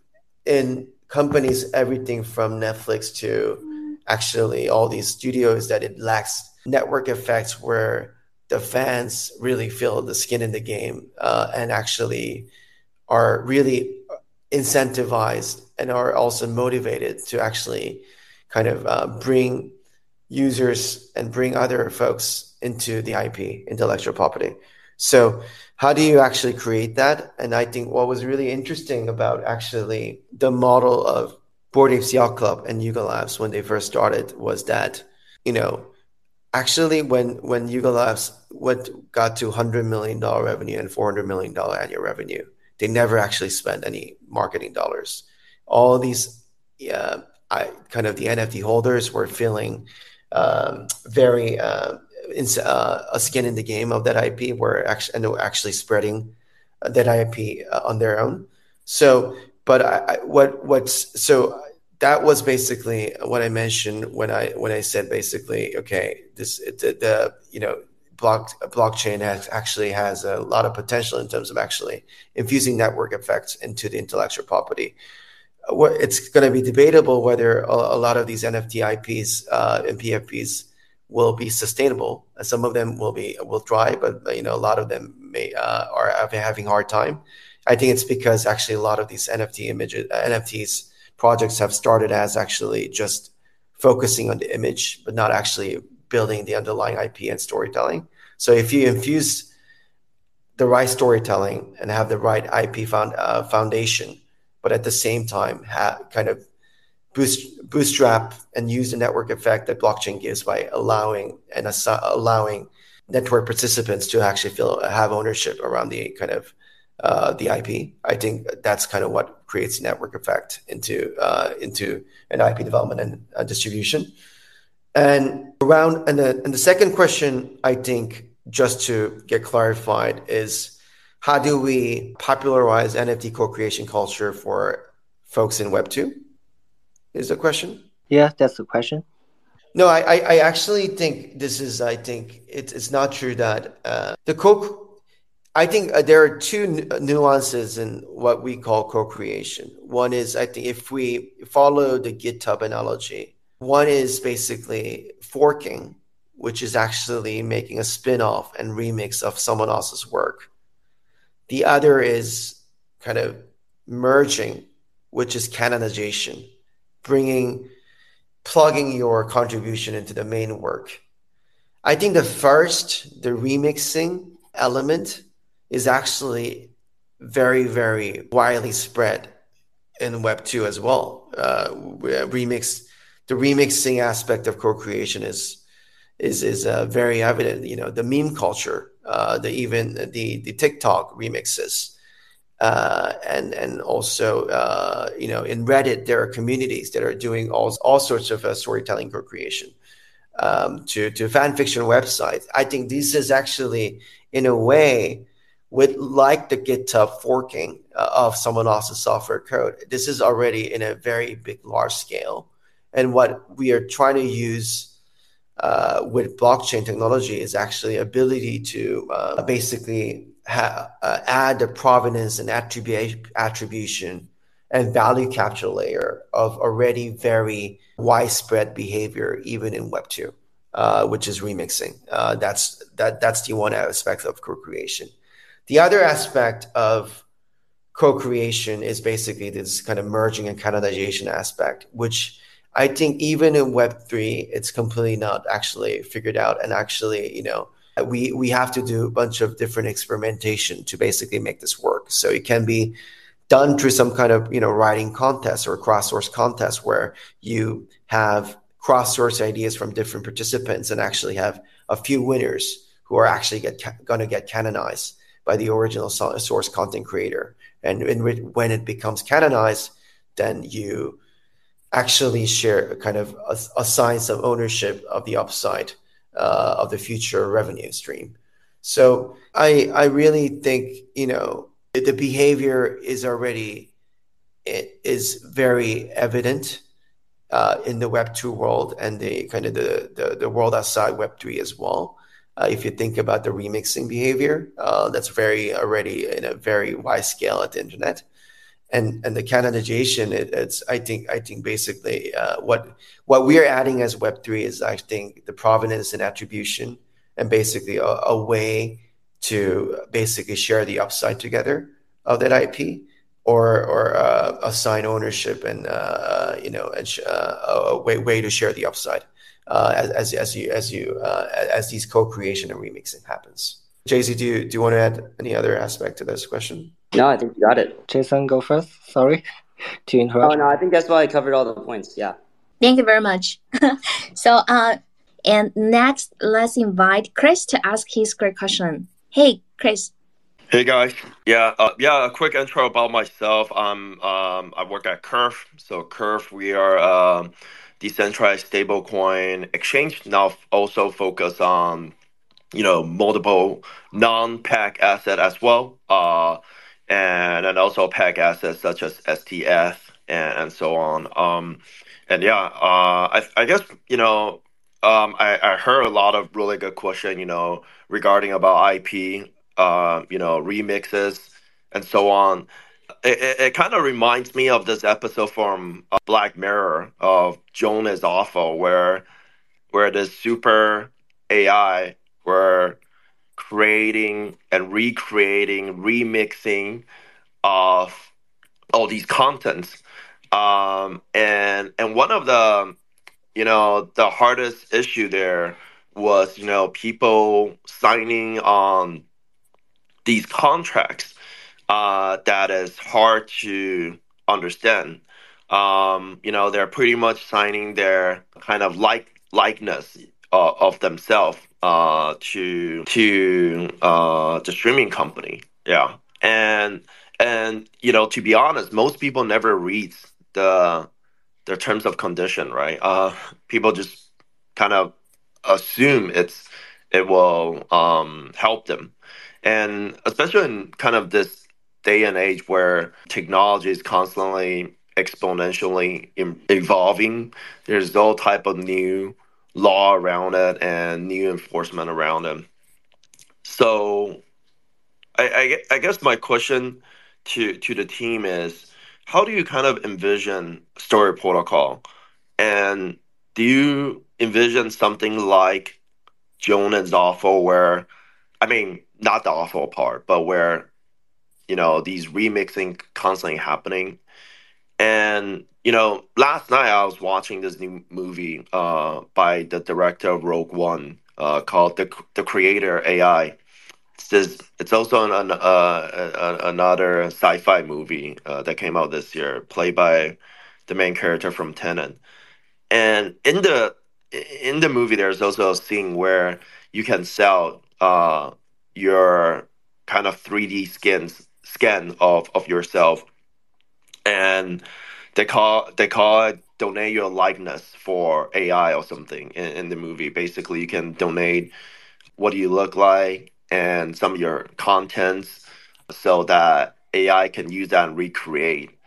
Speaker 2: in companies everything from Netflix to actually all these studios that it lacks network effects where the fans really feel the skin in the game uh, and actually are really incentivized and are also motivated to actually kind of uh, bring users and bring other folks into the IP, intellectual property. So how do you actually create that? And I think what was really interesting about actually the model of Bored Apes Yacht Club and Yuga Labs when they first started was that, you know, actually when when Yuga Labs went got to hundred million dollar revenue and four hundred million dollar annual revenue, they never actually spent any marketing dollars. All these, uh, I, kind of the NFT holders were feeling um, very uh, in, uh, a skin in the game of that IP, were actually and were actually spreading that IP uh, on their own. So, but I, I, what what's so that was basically what I mentioned when I when I said basically okay this the, the you know block blockchain has actually has a lot of potential in terms of actually infusing network effects into the intellectual property. It's going to be debatable whether a, a lot of these NFT IPs uh, and PFPs will be sustainable. Some of them will be will thrive, but you know a lot of them may uh, are having a hard time. I think it's because actually a lot of these NFT images, uh, NFTs projects have started as actually just focusing on the image, but not actually building the underlying IP and storytelling. So if you infuse the right storytelling and have the right IP found, uh, foundation, but at the same time have kind of boost, bootstrap and use the network effect that blockchain gives by allowing and assi- allowing network participants to actually feel have ownership around the kind of uh, the IP. I think that's kind of what creates network effect into uh, into an IP development and uh, distribution. And around and the and the second question, I think, just to get clarified, is how do we popularize NFT co-creation culture for folks in Web two? Is the question?
Speaker 6: Yeah, that's the question.
Speaker 2: No, I, I actually think this is. I think it's it's not true that uh, the co I think uh, there are two nuances in what we call co-creation. One is, I think, if we follow the GitHub analogy, one is basically forking, which is actually making a spin-off and remix of someone else's work. The other is kind of merging, which is canonization, bringing, plugging your contribution into the main work. I think the first, the remixing element, is actually very, very widely spread in Web two as well. Uh, remix, the remixing aspect of co-creation is is is uh, very evident. You know, the meme culture, uh, the even the the TikTok remixes, uh, and and also uh, you know in Reddit there are communities that are doing all all sorts of uh, storytelling co-creation. Um, to to fan fiction websites, I think this is actually in a way with like the GitHub forking uh, of someone else's software code. This is already in a very big, large scale. And what we are trying to use uh, with blockchain technology is actually ability to uh, basically ha- uh, add the provenance and attribu- attribution and value capture layer of already very widespread behavior, even in Web two, uh, which is remixing. Uh, that's that that's the one aspect of co-creation. The other aspect of co-creation is basically this kind of merging and canonization aspect, which I think even in Web3, it's completely not actually figured out. And actually, you know, we, we have to do a bunch of different experimentation to basically make this work. So it can be done through some kind of, you know, writing contest or cross-source contest where you have cross-source ideas from different participants and actually have a few winners who are actually get going to get canonized by the original source content creator. And when it becomes canonized, then you actually share kind of a, a of ownership of the upside uh, of the future revenue stream. So I I really think you know the behavior is already it is very evident uh, in the Web two world and the kind of the, the the world outside Web three as well. Uh, if you think about the remixing behavior, uh, that's very already in a very wide scale at the internet, and and the canonization, it, it's I think I think basically uh, what what we are adding as Web three is I think the provenance and attribution, and basically a, a way to basically share the upside together of that IP, or or uh, assign ownership and uh, you know and, uh, a way way to share the upside uh, as, as you as you uh, as these co-creation and remixing happens. JC, do you do you want to add any other aspect to this question?
Speaker 3: No, I think you got it.
Speaker 6: Jason, go first. Sorry to interrupt.
Speaker 3: Oh no, I think that's why I covered all the points. Yeah.
Speaker 4: Thank you very much. so, uh, and next, let's invite Chris to ask his great question. Hey, Chris.
Speaker 7: Hey guys, yeah, uh, yeah. A quick intro about myself. Um, um, I work at Curve. So Curve, we are um, decentralized stablecoin exchange. Now also focus on, you know, multiple non-peg asset as well. Uh, and and also peg assets such as stETH and, so on. Um, and yeah, uh, I I guess you know um, I, I heard a lot of really good question, you know, regarding about IP, uh, you know, remixes and so on. It, it, kind of reminds me of this episode from Black Mirror of Joan is awful, where where this super AI were creating and recreating, remixing of all these contents. Um, and and one of the you know, the hardest issue there was, you know, people signing on these contracts uh, that is hard to understand. Um, you know, they're pretty much signing their kind of like likeness uh, of themselves uh, to to uh, the streaming company. Yeah, and and you know, to be honest, most people never read the their terms of condition, right? Uh, people just kind of assume it's it will um, help them, and especially in kind of this day and age where technology is constantly exponentially evolving, there's all type of new law around it and new enforcement around it. So, I, I, I guess my question to to the team is how do you kind of envision story protocol and do you envision something like joan and awful where i mean not the awful part but where you know these remixing constantly happening and you know last night i was watching this new movie uh, by the director of rogue one uh, called the, the creator ai this it's also an, an uh, another sci-fi movie uh, that came out this year, played by the main character from Tenet. And in the in the movie, there's also a scene where you can sell uh, your kind of 3D skins scan of, of yourself, and they call they call it donate your likeness for AI or something in, in the movie. Basically, you can donate what do you look like and some of your contents so that AI can use that and recreate.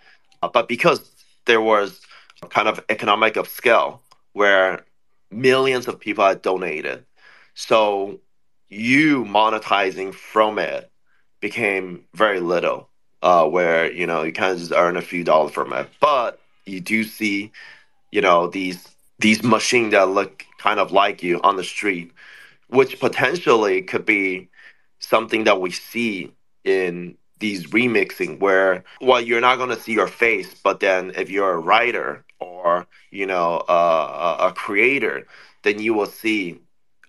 Speaker 7: Uh, but because there was kind of economic of scale where millions of people had donated, so you monetizing from it became very little. Uh, where you know you kind of just earn a few dollars from it, but you do see, you know, these these machines that look kind of like you on the street which potentially could be something that we see in these remixing where well you're not going to see your face but then if you're a writer or you know uh, a creator then you will see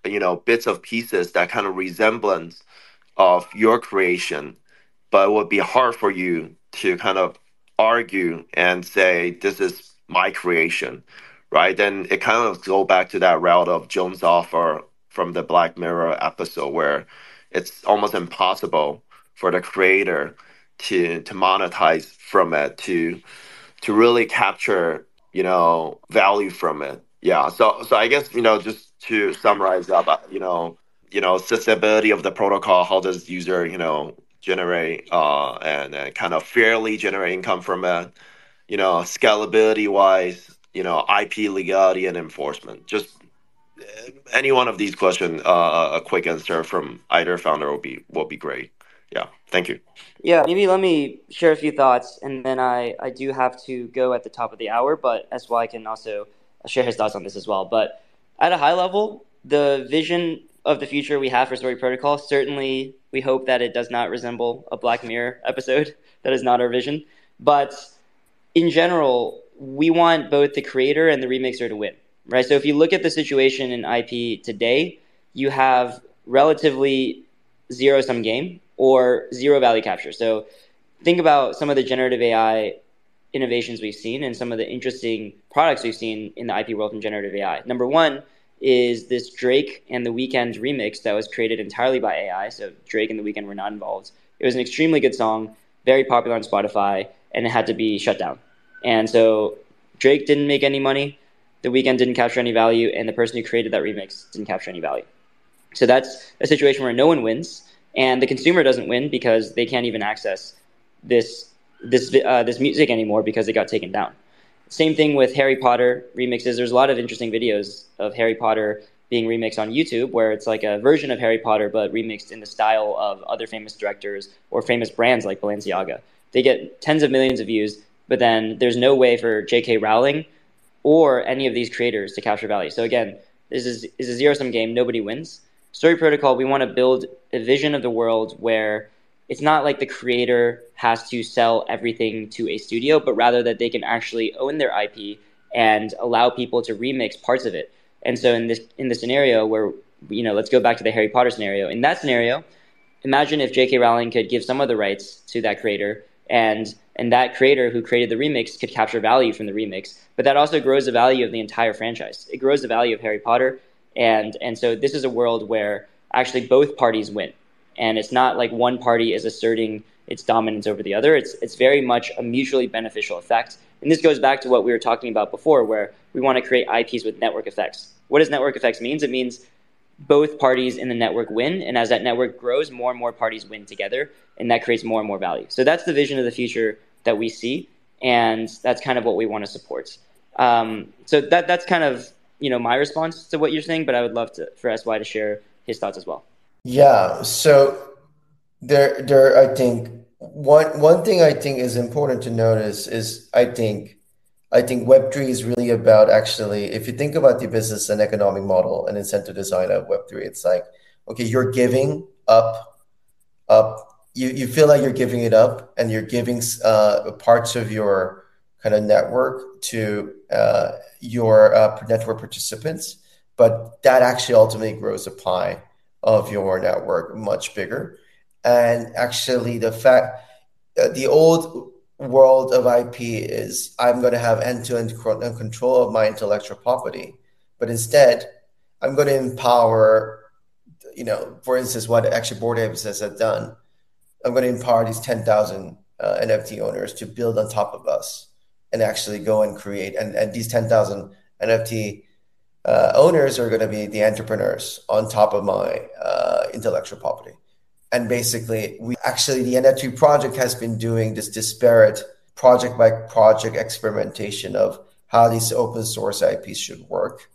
Speaker 7: you know bits of pieces that kind of resemblance of your creation but it would be hard for you to kind of argue and say this is my creation right? Then it kind of go back to that route of joan's offer from the Black Mirror episode where it's almost impossible for the creator to to monetize from it to to really capture you know value from it. Yeah. So so i guess you know just to summarize up uh, you know you know accessibility of the protocol how does user you know generate uh and, kind of fairly generate income from it you know scalability wise you know ip legality and enforcement just any one of these questions, uh, a quick answer from either founder will be will be great. Yeah, thank you.
Speaker 3: Yeah, maybe let me share a few thoughts, and then I I do have to go at the top of the hour, but SY can also share his thoughts on this as well. But at a high level, the vision of the future we have for Story Protocol certainly we hope that it does not resemble a Black Mirror episode. That is not our vision, but in general, we want both the creator and the remixer to win right? So if you look at the situation in IP today, you have relatively zero sum game or zero value capture. So think about some of the generative AI innovations we've seen and some of the interesting products we've seen in the IP world from generative AI. Number one is this Drake and the Weeknd remix that was created entirely by AI. So Drake and the Weeknd were not involved. It was an extremely good song, very popular on Spotify, and it had to be shut down. And so Drake didn't make any money, the Weeknd didn't capture any value, and the person who created that remix didn't capture any value. So that's a situation where no one wins, and the consumer doesn't win because they can't even access this this uh, this music anymore because it got taken down. Same thing with Harry Potter remixes. There's a lot of interesting videos of Harry Potter being remixed on YouTube, where it's like a version of Harry Potter but remixed in the style of other famous directors or famous brands like Balenciaga. They get tens of millions of views, but then there's no way for J.K. Rowling or any of these creators to capture value. So again, this is, is a zero sum game. Nobody wins. Story Protocol, we want to build a vision of the world where it's not like the creator has to sell everything to a studio, but rather that they can actually own their IP and allow people to remix parts of it. And so in this in the scenario where you know, let's go back to the Harry Potter scenario. In that scenario, imagine if J.K. Rowling could give some of the rights to that creator, and and that creator who created the remix could capture value from the remix. But that also grows the value of the entire franchise. It grows the value of Harry Potter and and so this is a world where actually both parties win, and it's not like one party is asserting its dominance over the other. It's it's very much a mutually beneficial effect. And this goes back to what we were talking about before, where we want to create IPs with network effects. What does network effects means? It means both parties in the network win, and as that network grows, more and more parties win together, and that creates more and more value. So that's the vision of the future that we see, and that's kind of what we want to support. Um, so that that's kind of you know my response to what you're saying, but I would love to for SY to share his thoughts as well.
Speaker 2: Yeah. So there, there. I think one one thing I think is important to notice is I think I think Web three is really about actually if you think about the business and economic model and incentive design of Web three, it's like okay, you're giving up up. You, you feel like you're giving it up and you're giving uh, parts of your kind of network to uh, your uh, network participants, but that actually ultimately grows the pie of your network much bigger. And actually, the fact uh, the old world of IP is I'm going to have end to end control of my intellectual property, but instead, I'm going to empower, you know, for instance, what actually Bored Apes has done. I'm going to empower these 10,000 uh, NFT owners to build on top of us and actually go and create. And, and these 10,000 NFT owners are going to be the entrepreneurs on top of my uh, intellectual property. And basically, we actually, the NFT project has been doing this disparate project by project experimentation of how these open source IPs should work.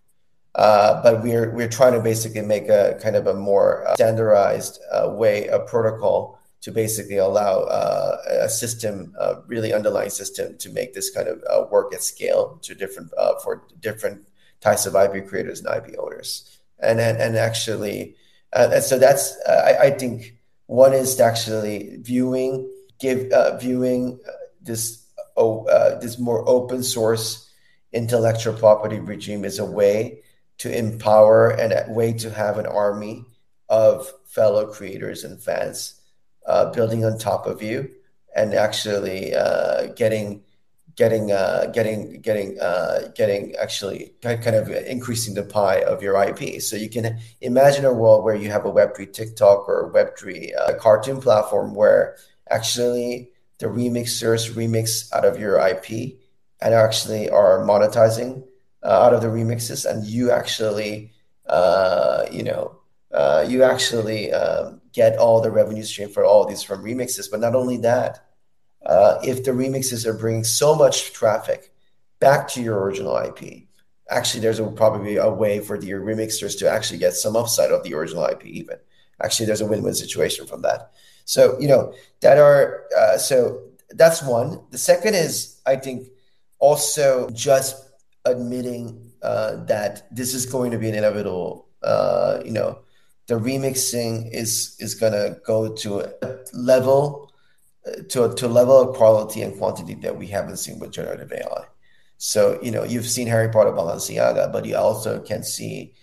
Speaker 2: Uh, but we're we're trying to basically make a kind of a more standardized uh, way, a protocol to basically allow uh, a system, a really underlying system, to make this kind of uh, work at scale to different uh, for different types of IP creators and IP owners, and and, and actually, uh, and so that's I, I, think one is to actually viewing give uh, viewing uh, this oh this more open source intellectual property regime is a way to empower and a way to have an army of fellow creators and fans uh, building on top of you and actually uh, getting getting uh, getting getting uh, getting actually kind of increasing the pie of your IP. So you can imagine a world where you have a Web3 TikTok or a Web3 uh, cartoon platform where actually the remixers remix out of your IP and actually are monetizing uh, out of the remixes, and you actually uh, you know uh, you actually get all the revenue stream for all these from remixes. But not only that, uh, if the remixes are bringing so much traffic back to your original IP, actually there's a, probably a way for the remixers to actually get some upside of the original IP. Even actually, there's a win-win situation from that. So you know that are uh, so that's one. The second is I think also just admitting uh, that this is going to be an inevitable, uh, you know, the remixing is is gonna go to a level to a, to a level of quality and quantity that we haven't seen with generative AI. So you know you've seen Harry Potter Balenciaga, but you also can see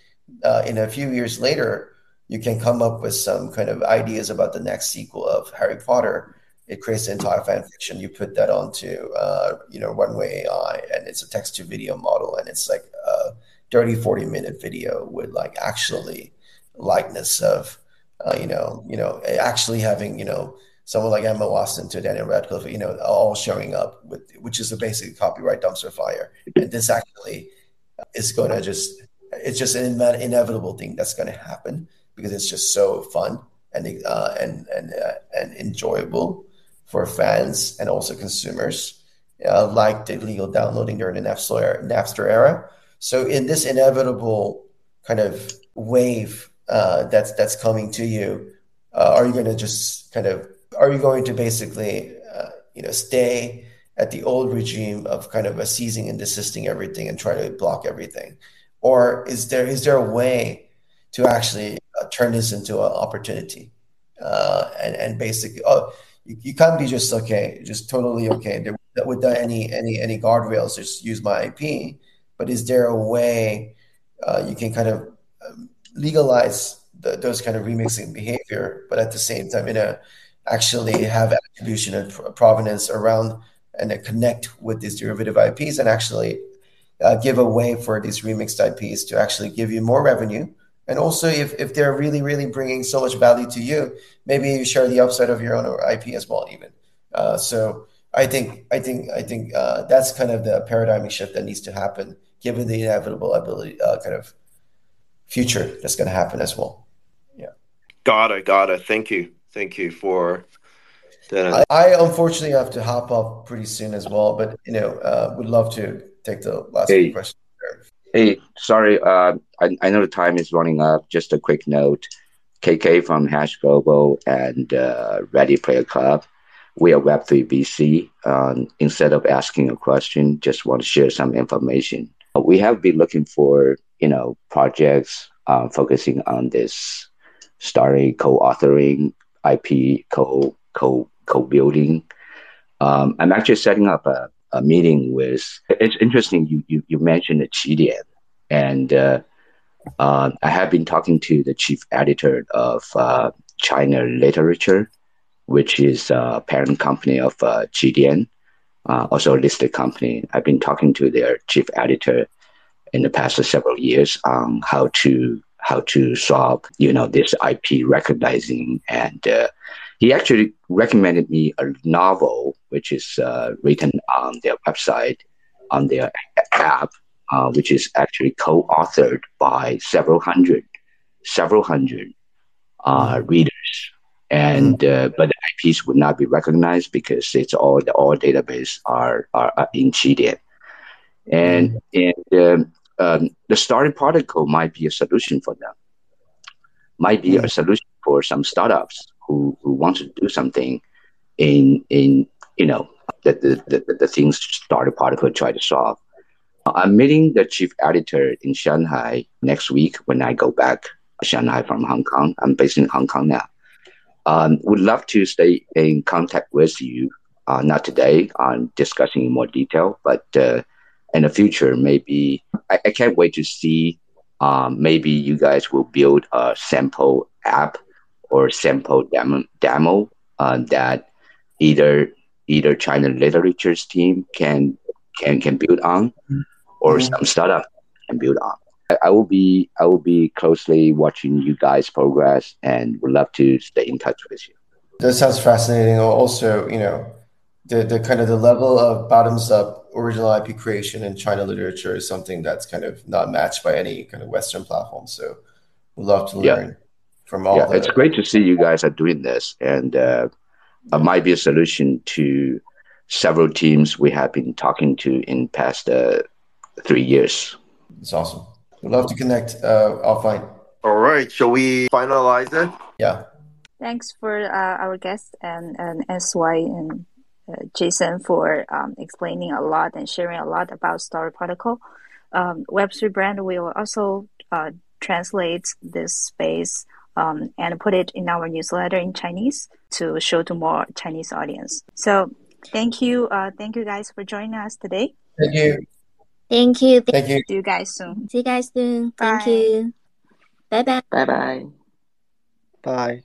Speaker 2: uh, in a few years later you can come up with some kind of ideas about the next sequel of Harry Potter. It creates the entire fan fiction. You put that onto, uh, you know, Runway AI, and it's a text to video model, and it's like a 30, 40 minute video with like actually likeness of, uh, you know, you know, actually having, you know, someone like Emma Watson to Daniel Radcliffe, you know, all showing up with, which is a basic copyright dumpster fire. And this actually is going to just, it's just an inevitable thing that's going to happen because it's just so fun and uh, and and uh, and enjoyable for fans and also consumers, uh, like the illegal downloading during the Napster, Napster era. So in this inevitable kind of wave uh, that's that's coming to you, uh, are you going to just kind of are you going to basically uh, you know stay at the old regime of kind of a seizing and desisting everything and try to block everything, or is there is there a way to actually uh, turn this into an opportunity? Uh, and and basically oh you, you, can't be just okay just totally okay. There, without any any any guardrails just use my ip but is there a way uh, you can kind of um, legalize the, those kind of remixing behavior but at the same time in a actually have attribution and provenance around and connect with these derivative ips and actually uh, give a way for these remixed ips to actually give you more revenue and also, if, if they're really, really bringing so much value to you, maybe you share the upside of your own IP as well, even. Uh, so I think I think I think uh, that's kind of the paradigm shift that needs to happen, given the inevitable ability uh, kind of future that's going to happen as well. Yeah.
Speaker 7: Got it. Got it. Thank you. Thank you for
Speaker 2: that. I, I unfortunately have to hop off pretty soon as well, but you know, uh, would love to take the last hey. question.
Speaker 8: Hey, sorry, uh, I, I know the time is running up. Just a quick note. KK from Hash Global and uh, Ready Player Club. We are Web3 VC. Um, instead of asking a question, just want to share some information. We have been looking for, you know, projects uh, focusing on this starting co-authoring, IP co co co-building. Um, I'm actually setting up a a meeting with. It's interesting you you, you mentioned the Qidian, and uh, uh, I have been talking to the chief editor of uh, China Literature, which is a parent company of uh, Qidian, uh, also a listed company. I've been talking to their chief editor in the past several years on how to how to solve you know this IP recognizing and uh, he actually recommended me a novel which is uh, written on their website, on their app, uh, which is actually co-authored by several hundred, several hundred uh, readers. And mm. but the IPs would not be recognized because it's all the all database are are, are in Qidian. And mm. and um, um, the starting protocol might be a solution for them. Might be a solution for some startups who, who wants to do something in in you know the the, the, the things starter particle try to solve. I'm meeting the chief editor in Shanghai next week when I go back Shanghai from Hong Kong. I'm based in Hong Kong now. Um, would love to stay in contact with you. Uh, not today on discussing in more detail, but uh, in the future, maybe I, I can't wait to see. Um, maybe you guys will build a sample app or sample demo, demo uh, that either either China literature's team can can can build on, or mm-hmm. some startup can build on. I, I, will be I will be closely watching you guys progress and would love to stay in touch with you.
Speaker 2: That sounds fascinating. Also, you know, the the kind of the level of bottoms up original IP creation in China literature is something that's kind of not matched by any kind of Western platform. So, we'd love to learn. Yeah from all.
Speaker 8: Yeah, the- it's great to see you guys are doing this, and uh, it might be a solution to several teams we have been talking to in past uh, three years.
Speaker 2: It's awesome. We'd love to connect uh, offline.
Speaker 7: All right, shall we finalize it?
Speaker 2: Yeah.
Speaker 1: Thanks for uh, our guest and, and SY and Jason for um, explaining a lot and sharing a lot about Story Protocol. Um, Web3 brand will also uh, translate this space um, and put it in our newsletter in Chinese to show to more Chinese audience. So thank you, uh, thank you guys for joining us today.
Speaker 2: Thank you.
Speaker 4: Thank you.
Speaker 2: Thank you.
Speaker 1: See you guys soon.
Speaker 4: See you guys soon. Thank you. Bye bye.
Speaker 5: Bye bye.
Speaker 6: Bye.